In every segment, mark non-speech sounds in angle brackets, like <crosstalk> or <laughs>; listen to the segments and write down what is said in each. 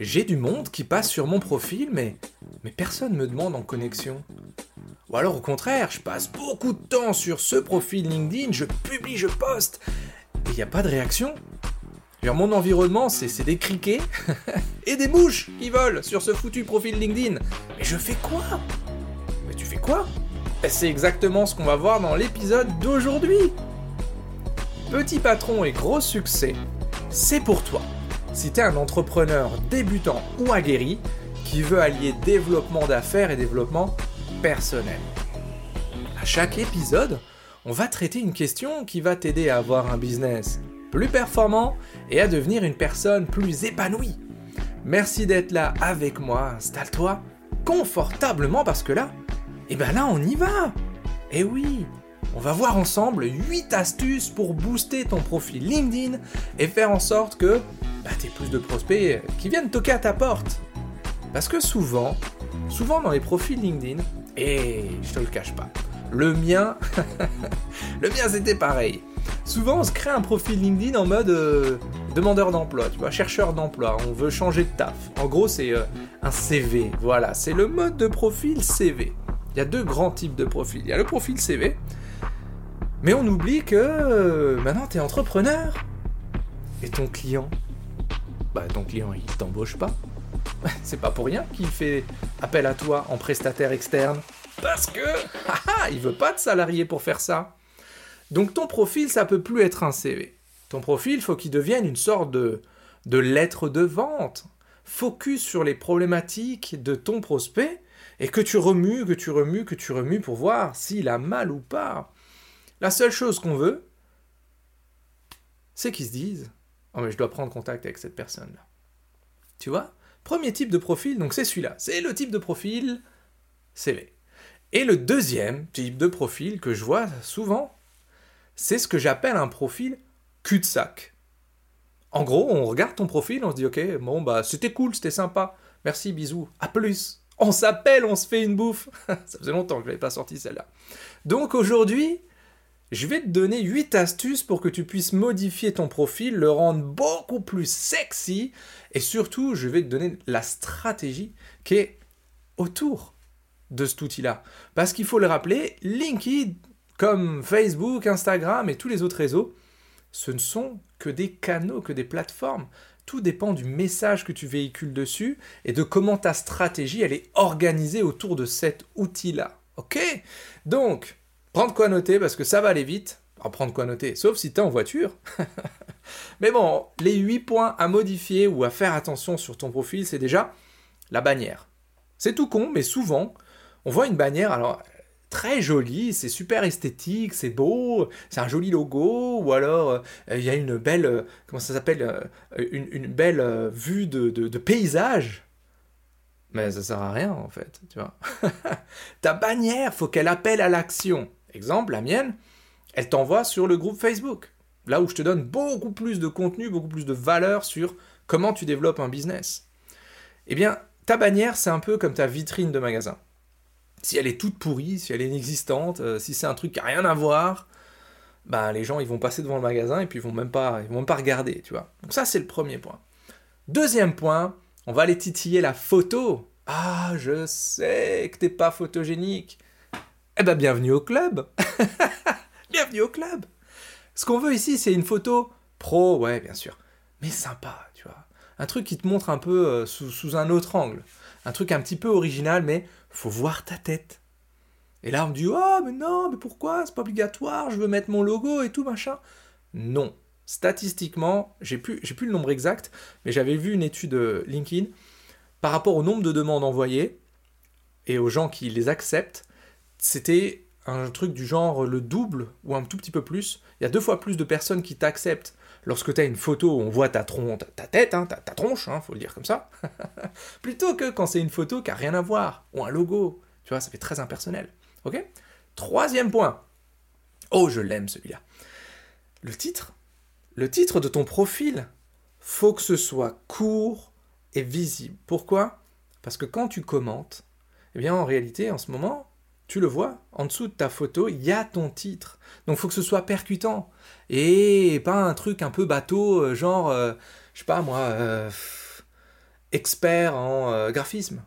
j'ai du monde qui passe sur mon profil, mais, mais personne me demande en connexion. Ou alors au contraire, je passe beaucoup de temps sur ce profil LinkedIn, je publie, je poste, et il n'y a pas de réaction. mon environnement, c'est des criquets <laughs> et des mouches qui volent sur ce foutu profil LinkedIn. Mais je fais quoi? Mais tu fais quoi? Ben, C'est exactement ce qu'on va voir dans l'épisode d'aujourd'hui. Petit patron et gros succès, c'est pour toi. Si tu es un entrepreneur débutant ou aguerri qui veut allier développement d'affaires et développement personnel. À chaque épisode, on va traiter une question qui va t'aider à avoir un business plus performant et à devenir une personne plus épanouie. Merci d'être là avec moi, installe-toi confortablement parce que là, eh ben là on y va. Eh oui, on va voir ensemble 8 astuces pour booster ton profil LinkedIn et faire en sorte que bah, tu aies plus de prospects qui viennent toquer à ta porte. Parce que souvent, souvent dans les profils LinkedIn, et je te le cache pas, le mien, <laughs> le mien c'était pareil. Souvent on se crée un profil LinkedIn en mode euh, demandeur d'emploi, tu vois, chercheur d'emploi, on veut changer de taf. En gros c'est euh, un CV, voilà, c'est le mode de profil CV. Il y a deux grands types de profils. Il y a le profil CV, mais on oublie que euh, maintenant tu es entrepreneur. Et ton client? Bah ton client il t'embauche pas. <laughs> C'est pas pour rien qu'il fait appel à toi en prestataire externe. Parce que <laughs> il veut pas de salarié pour faire ça. Donc ton profil, ça peut plus être un CV. Ton profil, faut qu'il devienne une sorte de, de lettre de vente. Focus sur les problématiques de ton prospect et que tu remues, que tu remues, que tu remues pour voir s'il a mal ou pas. La seule chose qu'on veut, c'est qu'ils se disent Oh, mais je dois prendre contact avec cette personne-là. Tu vois? Premier type de profil, donc c'est celui-là. C'est le type de profil CV. Et le deuxième type de profil que je vois souvent, c'est ce que j'appelle un profil cul-de-sac. En gros, on regarde ton profil, on se dit ok, bon bah c'était cool, c'était sympa, merci, bisous, à plus. On s'appelle, on se fait une bouffe. <laughs> Ça faisait longtemps que je n'avais pas sorti celle-là. Donc aujourd'hui, je vais te donner 8 astuces pour que tu puisses modifier ton profil, le rendre beaucoup plus sexy et surtout, je vais te donner la stratégie qui est autour de cet outil-là. Parce qu'il faut le rappeler, LinkedIn, comme Facebook, Instagram et tous les autres réseaux, ce ne sont que des canaux, que des plateformes. Tout dépend du message que tu véhicules dessus et de comment ta stratégie elle est organisée autour de cet outil-là. Ok? Donc, Prendre quoi noter parce que ça va aller vite. En prendre quoi noter, sauf si tu es en voiture. <laughs> Mais bon, les 8 points à modifier ou à faire attention sur ton profil, c'est déjà la bannière. C'est tout con, mais souvent, on voit une bannière, alors très jolie, c'est super esthétique, c'est beau, c'est un joli logo, ou alors euh, il y a une belle, euh, comment ça s'appelle, euh, une, belle vue de, de paysage. Mais ça sert à rien en fait, tu vois. <laughs> Ta bannière, faut qu'elle appelle à l'action. Exemple, la mienne, elle t'envoie sur le groupe Facebook. Là où je te donne beaucoup plus de contenu, beaucoup plus de valeur sur comment tu développes un business. Eh bien, ta bannière, c'est un peu comme ta vitrine de magasin. Si elle est toute pourrie, si elle est inexistante, euh, si c'est un truc qui n'a rien à voir, ben, les gens ils vont passer devant le magasin et puis ils vont même pas, ils vont même pas regarder, tu vois. Donc ça c'est le premier point. Deuxième point, on va aller titiller la photo. Ah, je sais que t'es pas photogénique. Eh ben, bienvenue au club <laughs> Bienvenue au club Ce qu'on veut ici, c'est une photo pro, ouais, bien sûr, mais sympa, tu vois. Un truc qui te montre un peu euh, sous, un autre angle. Un truc un petit peu original, mais faut voir ta tête. Et là, on me dit, oh, mais non, mais pourquoi? C'est pas obligatoire, je veux mettre mon logo et tout, machin. Non. Statistiquement, j'ai plus, j'ai plus le nombre exact, mais j'avais vu une étude euh, LinkedIn par rapport au nombre de demandes envoyées et aux gens qui les acceptent c'était un truc du genre le double ou un tout petit peu plus. Il y a deux fois plus de personnes qui t'acceptent lorsque tu as une photo où on voit ta, ta tête, hein, ta, tronche, hein, faut le dire comme ça, <laughs> plutôt que quand c'est une photo qui n'a rien à voir, ou un logo. Tu vois, ça fait très impersonnel. Ok? Troisième point. Oh, je l'aime celui-là. Le titre. Le titre de ton profil, faut que ce soit court et visible. Pourquoi? Parce que quand tu commentes, eh bien en réalité, en ce moment, tu le vois, en dessous de ta photo, il y a ton titre. Donc faut que ce soit percutant. Et pas un truc un peu bateau, euh, genre, euh, je sais pas moi, euh, expert en graphisme.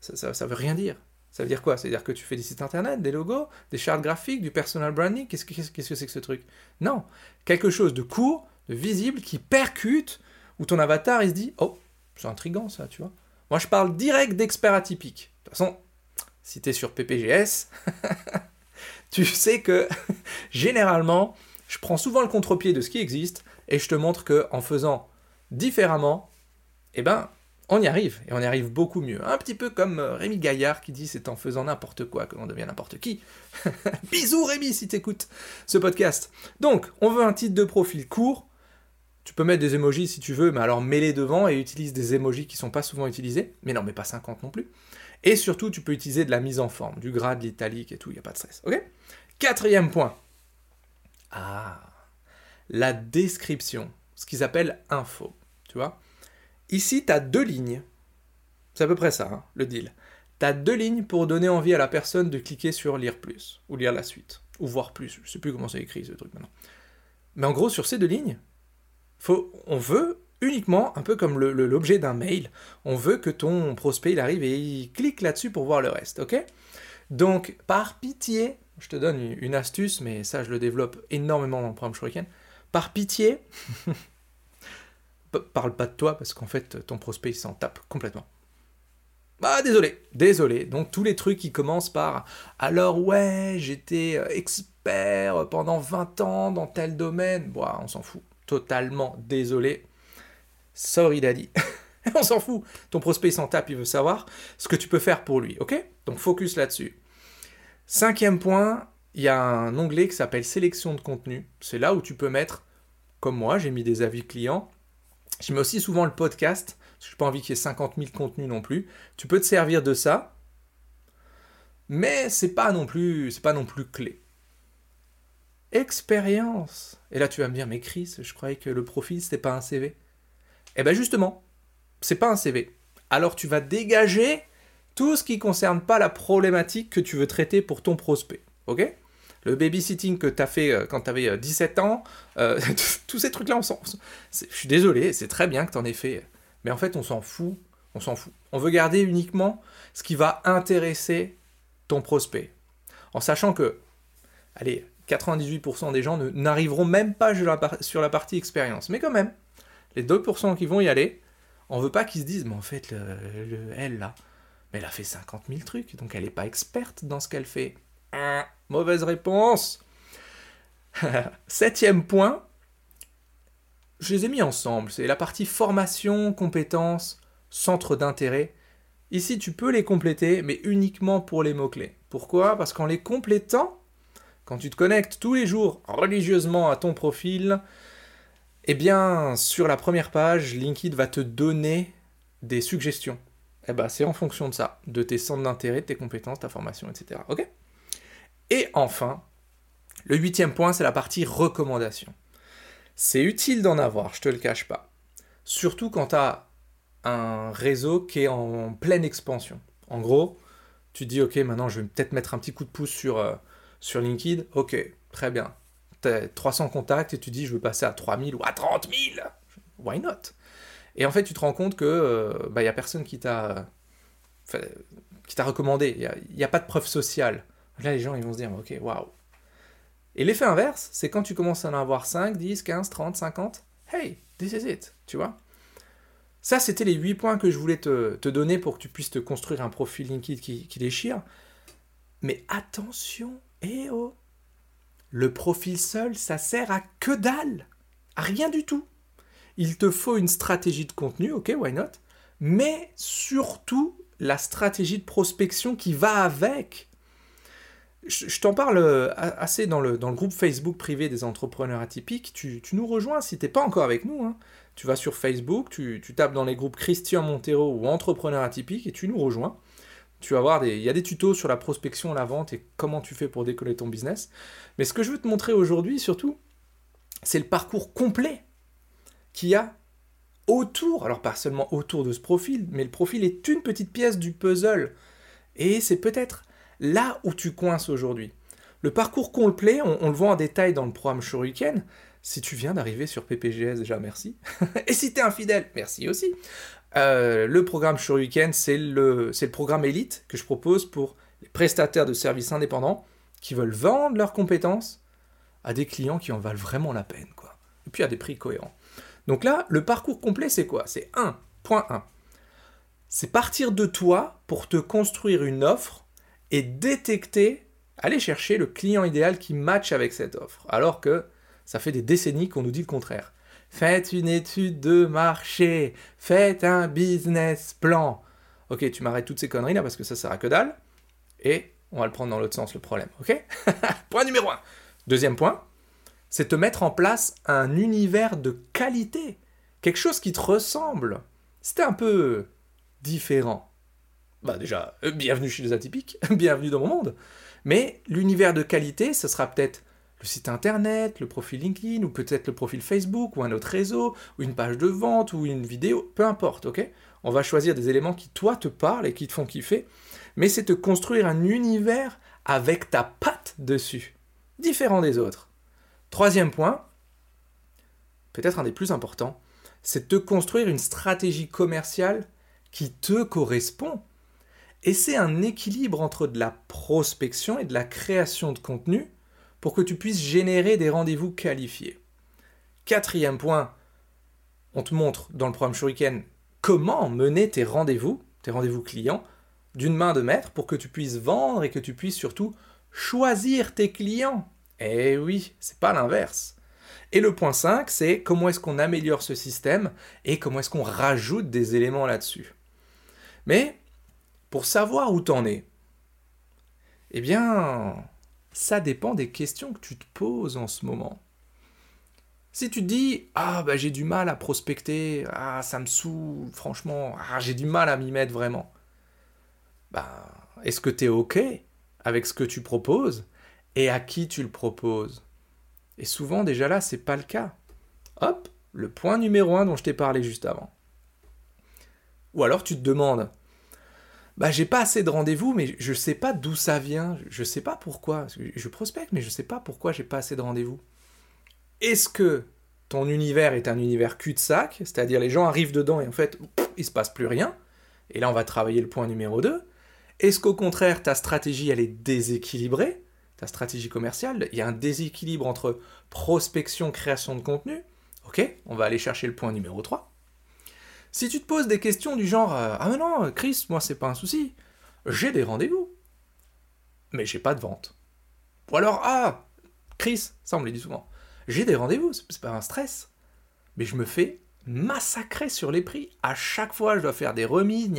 Ça, ça, veut rien dire. Ça veut dire quoi? Ça veut dire que tu fais des sites internet, des logos, des charts graphiques, du personal branding? Qu'est-ce que c'est -ce que, ce truc? Non. Quelque chose de court, de visible, qui percute, où ton avatar, il se dit Oh, c'est intriguant ça, tu vois. Moi, je parle direct d'expert atypique. De toute façon, si tu es sur PPGS, <laughs> tu sais que <laughs> généralement, je prends souvent le contre-pied de ce qui existe et je te montre que en faisant différemment, eh ben, on y arrive, et on y arrive beaucoup mieux. Un petit peu comme euh, Rémi Gaillard qui dit c'est en faisant n'importe quoi que l'on devient n'importe qui. <laughs> Bisous Rémi si t'écoutes ce podcast. Donc, on veut un titre de profil court. Tu peux mettre des emojis si tu veux, mais alors mets-les devant et utilise des emojis qui sont pas souvent utilisés. Mais non, mais pas 50 non plus. Et surtout, tu peux utiliser de la mise en forme, du gras, de l'italique et tout, il n'y a pas de stress. Ok? Quatrième point. Ah, la description, ce qu'ils appellent info. Tu vois? Ici, tu as deux lignes. C'est à peu près ça, hein, le deal. Tu as deux lignes pour donner envie à la personne de cliquer sur lire plus, ou lire la suite, ou voir plus. Je sais plus comment c'est écrit ce truc maintenant. Mais en gros, sur ces deux lignes, faut, on veut uniquement, un peu comme l'objet d'un mail, on veut que ton prospect il arrive et il clique là-dessus pour voir le reste, ok? Donc, par pitié, je te donne une astuce, mais ça je le développe énormément dans le programme Shuriken. Par pitié, <laughs> parle pas de toi parce qu'en fait ton prospect il s'en tape complètement. Ah désolé, désolé. Donc tous les trucs qui commencent par alors ouais, j'étais euh, expert pendant 20 ans dans tel domaine, bon, on s'en fout. Totalement désolé. Sorry daddy. <laughs> on s'en fout. Ton prospect s'en tape, il veut savoir ce que tu peux faire pour lui, ok? Donc focus là-dessus. Cinquième point, il y a un onglet qui s'appelle sélection de contenu. C'est là où tu peux mettre, comme moi, j'ai mis des avis clients, je mets aussi souvent le podcast, parce que je n'ai pas envie qu'il y ait 50 000 contenus non plus. Tu peux te servir de ça, mais c'est pas non plus, c'est pas non plus clé. Expérience. Et là, tu vas me dire, mais Chris, je croyais que le profil c'était pas un CV. Eh bien justement, c'est pas un CV. Alors tu vas dégager tout ce qui concerne pas la problématique que tu veux traiter pour ton prospect. Ok? Le babysitting que tu as fait euh, quand tu avais 17 ans, euh, <laughs> tous ces trucs-là, on s'en... Je suis désolé, c'est très bien que tu en aies fait, mais en fait, on s'en fout, on s'en fout. On veut garder uniquement ce qui va intéresser ton prospect. En sachant que, allez, 98% des gens n'arriveront même pas sur la partie expérience. Mais quand même, les 2% qui vont y aller, on veut pas qu'ils se disent, mais en fait, elle là, mais elle a fait 50 000 trucs, donc elle n'est pas experte dans ce qu'elle fait. Mauvaise réponse. <laughs> Septième point, je les ai mis ensemble. C'est la partie formation, compétences, centre d'intérêt. Ici, tu peux les compléter, mais uniquement pour les mots-clés. Pourquoi? Parce qu'en les complétant, quand tu te connectes tous les jours religieusement à ton profil, eh bien, sur la première page, LinkedIn va te donner des suggestions. Eh ben, c'est en fonction de ça, de tes centres d'intérêt, tes compétences, ta formation, etc. Ok? Et enfin, le huitième point, c'est la partie recommandation. C'est utile d'en avoir, je te le cache pas. Surtout quand tu as un réseau qui est en pleine expansion. En gros, tu dis, ok, maintenant je vais peut-être mettre un petit coup de pouce sur, euh, sur LinkedIn. Ok, très bien. Tu as 300 contacts et tu dis, je veux passer à 3000 ou à 30 000. Why not? Et en fait, tu te rends compte que il euh, n'y bah, a personne qui t'a qui t'a recommandé. Il n'y a, a, pas de preuve sociale. Là, les gens, ils vont se dire, ok, waouh. Et l'effet inverse, c'est quand tu commences à en avoir 5, 10, 15, 30, 50, hey, this is it, tu vois. Ça, c'était les 8 points que je voulais te, donner pour que tu puisses te construire un profil LinkedIn qui, qui déchire. Mais attention, eh oh, le profil seul, ça sert à que dalle, à rien du tout. Il te faut une stratégie de contenu, ok, why not, mais surtout la stratégie de prospection qui va avec je, t'en parle euh, assez dans le, groupe Facebook privé des entrepreneurs atypiques. Tu, nous rejoins si tu n'es pas encore avec nous. Hein. Tu vas sur Facebook, tu, tapes dans les groupes Christian Montero ou Entrepreneur atypique et tu nous rejoins. Tu vas voir, il y a des tutos sur la prospection, la vente et comment tu fais pour décoller ton business. Mais ce que je veux te montrer aujourd'hui surtout, c'est le parcours complet qu'il y a autour, alors pas seulement autour de ce profil, mais le profil est une petite pièce du puzzle. Et c'est peut-être là où tu coinces aujourd'hui. Le parcours complet, on, le voit en détail dans le programme Shuriken. Si tu viens d'arriver sur PPGS, déjà merci. <laughs> Et si tu es infidèle, merci aussi. Euh, le programme Shuriken, c'est le, c'est le programme élite que je propose pour les prestataires de services indépendants qui veulent vendre leurs compétences à des clients qui en valent vraiment la peine, quoi. Et puis à des prix cohérents. Donc là, le parcours complet, c'est quoi? C'est 1.1. C'est partir de toi pour te construire une offre et détecter, aller chercher le client idéal qui match avec cette offre. Alors que ça fait des décennies qu'on nous dit le contraire. Faites une étude de marché, faites un business plan. Ok, tu m'arrêtes toutes ces conneries là parce que ça sert à que dalle. Et on va le prendre dans l'autre sens le problème, ok? <laughs> Point numéro 1. Deuxième point, c'est te mettre en place un univers de qualité. Quelque chose qui te ressemble. C'était un peu différent. Bah déjà, euh, bienvenue chez les atypiques, <laughs> bienvenue dans mon monde. Mais l'univers de qualité, ce sera peut-être le site internet, le profil LinkedIn, ou peut-être le profil Facebook, ou un autre réseau, ou une page de vente, ou une vidéo, peu importe, ok? On va choisir des éléments qui, toi, te parlent et qui te font kiffer, mais c'est te construire un univers avec ta patte dessus, différent des autres. Troisième point, peut-être un des plus importants, c'est de te construire une stratégie commerciale qui te correspond. Et c'est un équilibre entre de la prospection et de la création de contenu pour que tu puisses générer des rendez-vous qualifiés. Quatrième point, on te montre dans le programme Shuriken comment mener tes rendez-vous, tes rendez-vous clients, d'une main de maître pour que tu puisses vendre et que tu puisses surtout choisir tes clients. Eh oui, c'est pas l'inverse. Et le point 5, c'est comment est-ce qu'on améliore ce système et comment est-ce qu'on rajoute des éléments là-dessus. Mais pour savoir où t'en es, eh bien, ça dépend des questions que tu te poses en ce moment. Si tu te dis ah bah j'ai du mal à prospecter, ah ça me saoule, franchement, ah j'ai du mal à m'y mettre vraiment. Bah est-ce que tu es OK avec ce que tu proposes et à qui tu le proposes? Et souvent, déjà là, c'est pas le cas. Hop, le point numéro un dont je t'ai parlé juste avant. Ou alors tu te demandes, bah j'ai pas assez de rendez-vous, mais je sais pas d'où ça vient, je sais pas pourquoi. Je prospecte, mais je sais pas pourquoi j'ai pas assez de rendez-vous. Est-ce que ton univers est un univers cul-de-sac, c'est-à-dire les gens arrivent dedans et en fait, il se passe plus rien, et là on va travailler le point numéro 2. Est-ce qu'au contraire, ta stratégie, elle est déséquilibrée? Ta stratégie commerciale, il y a un déséquilibre entre prospection, création de contenu. Ok, on va aller chercher le point numéro 3. Si tu te poses des questions du genre euh, Ah mais non, Chris, moi c'est pas un souci, j'ai des rendez-vous, mais j'ai pas de vente. Ou alors Ah, Chris, ça on me le dit souvent, j'ai des rendez-vous, c'est pas un stress, mais je me fais massacré sur les prix. À chaque fois, je dois faire des remises,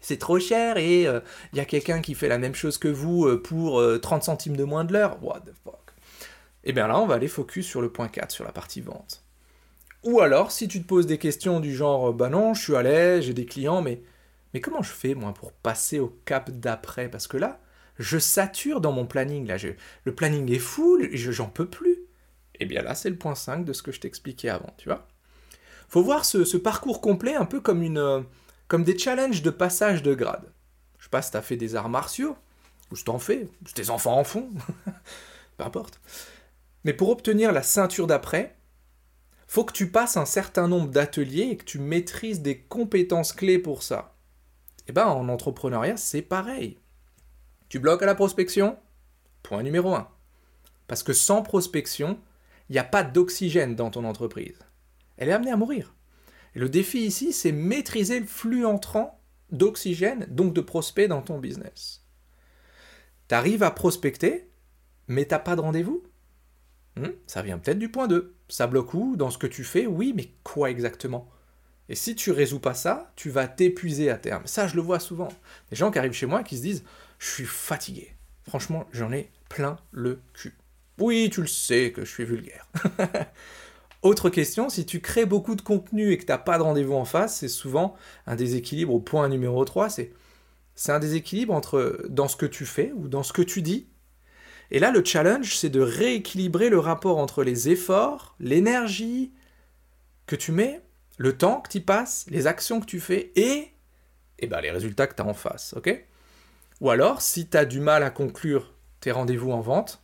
c'est trop cher, et il euh, y a quelqu'un qui fait la même chose que vous euh, pour 30 euh, centimes de moins de l'heure. What the fuck Et eh bien là, on va aller focus sur le point 4, sur la partie vente. Ou alors, si tu te poses des questions du genre, bah non, je suis à l'aise, j'ai des clients, mais, mais comment je fais, moi, pour passer au cap d'après? Parce que là, je sature dans mon planning, là, le planning est full, j'en peux plus. Et eh bien là, c'est le point 5 de ce que je t'expliquais avant, tu vois faut voir ce, parcours complet un peu comme, une, euh, comme des challenges de passage de grade. Je sais pas si as fait des arts martiaux, ou si t'en fais, ou si tes enfants en font, <laughs> peu importe. Mais pour obtenir la ceinture d'après, faut que tu passes un certain nombre d'ateliers et que tu maîtrises des compétences clés pour ça. Et eh ben en entrepreneuriat, c'est pareil. Tu bloques à la prospection? Point numéro 1. Parce que sans prospection, il n'y a pas d'oxygène dans ton entreprise elle est amenée à mourir. Et le défi ici, c'est maîtriser le flux entrant d'oxygène, donc de prospects dans ton business. Tu arrives à prospecter, mais t'as pas de rendez-vous hmm, Ça vient peut-être du point 2. Ça bloque où? Dans ce que tu fais? Oui, mais quoi exactement? Et si tu résous pas ça, tu vas t'épuiser à terme. Ça, je le vois souvent. Des gens qui arrivent chez moi qui se disent Je suis fatigué. Franchement, j'en ai plein le cul. Oui, tu le sais que je suis vulgaire. <laughs> Autre question, si tu crées beaucoup de contenu et que tu n'as pas de rendez-vous en face, c'est souvent un déséquilibre au point numéro 3, c'est, c'est un déséquilibre entre dans ce que tu fais ou dans ce que tu dis. Et là, le challenge, c'est de rééquilibrer le rapport entre les efforts, l'énergie que tu mets, le temps que tu passes, les actions que tu fais et, et eh ben, les résultats que tu as en face. ou alors, si tu as du mal à conclure tes rendez-vous en vente,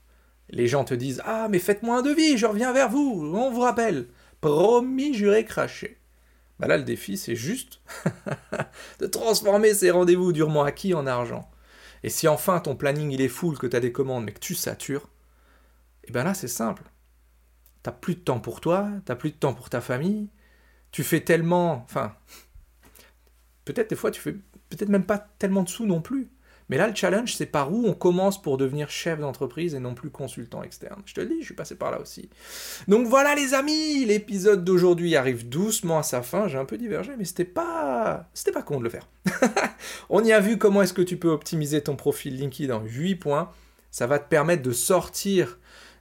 les gens te disent Ah, mais faites-moi un devis, je reviens vers vous, on vous rappelle. Promis, juré, craché. Bah là, le défi, c'est juste <laughs> de transformer ces rendez-vous durement acquis en argent. Et si enfin ton planning il est full, que tu as des commandes, mais que tu satures, et eh bien là, c'est simple. T'as plus de temps pour toi, t'as plus de temps pour ta famille, tu fais tellement. Enfin. Peut-être des fois, tu fais peut-être même pas tellement de sous non plus. Mais là, le challenge, c'est par où on commence pour devenir chef d'entreprise et non plus consultant externe. Je te le dis, je suis passé par là aussi. Donc voilà les amis, l'épisode d'aujourd'hui arrive doucement à sa fin. J'ai un peu divergé, mais c'était pas, pas con de le faire. <laughs> on y a vu comment est-ce que tu peux optimiser ton profil LinkedIn en 8 points. Ça va te permettre de sortir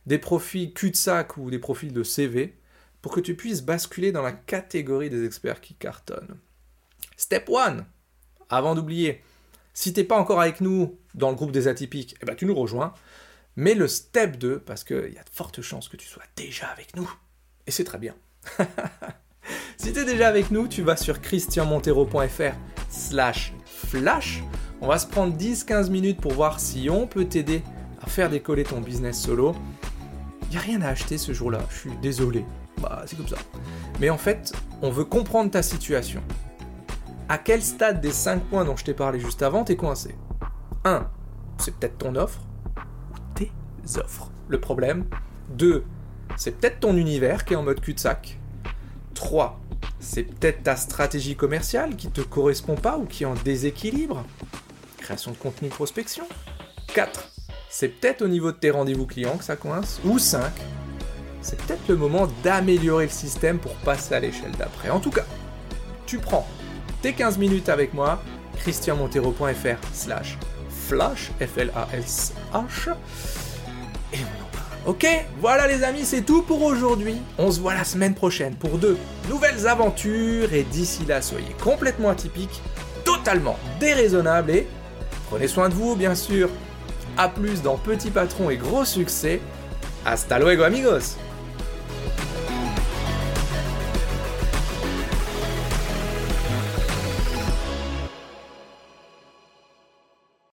des profils cul-de-sac ou des profils de CV pour que tu puisses basculer dans la catégorie des experts qui cartonnent. Step 1, avant d'oublier, si t'es pas encore avec nous dans le groupe des atypiques, eh ben tu nous rejoins. Mais le step 2, parce qu'il y a de fortes chances que tu sois déjà avec nous. Et c'est très bien. <laughs> si tu es déjà avec nous, tu vas sur christianmontero.fr slash flash. On va se prendre 10-15 minutes pour voir si on peut t'aider à faire décoller ton business solo. N'y a rien à acheter ce jour-là, je suis désolé. Bah, c'est comme ça. Mais en fait, on veut comprendre ta situation. À quel stade des 5 points dont je t'ai parlé juste avant t'es coincé? 1. C'est peut-être ton offre ou tes offres. Le problème. 2. C'est peut-être ton univers qui est en mode cul-de-sac. 3. C'est peut-être ta stratégie commerciale qui te correspond pas ou qui est en déséquilibre. Création de contenu prospection. 4. C'est peut-être au niveau de tes rendez-vous clients que ça coince. Ou 5. C'est peut-être le moment d'améliorer le système pour passer à l'échelle d'après. En tout cas, tu prends tes 15 minutes avec moi, christianmontero.fr slash flash, F-L-A-S-H, et on en parle. Ok, voilà les amis, c'est tout pour aujourd'hui. On se voit la semaine prochaine pour de nouvelles aventures, et d'ici là, soyez complètement atypiques, totalement déraisonnables, et prenez soin de vous, bien sûr. A plus dans Petit Patron et Gros Succès. Hasta luego amigos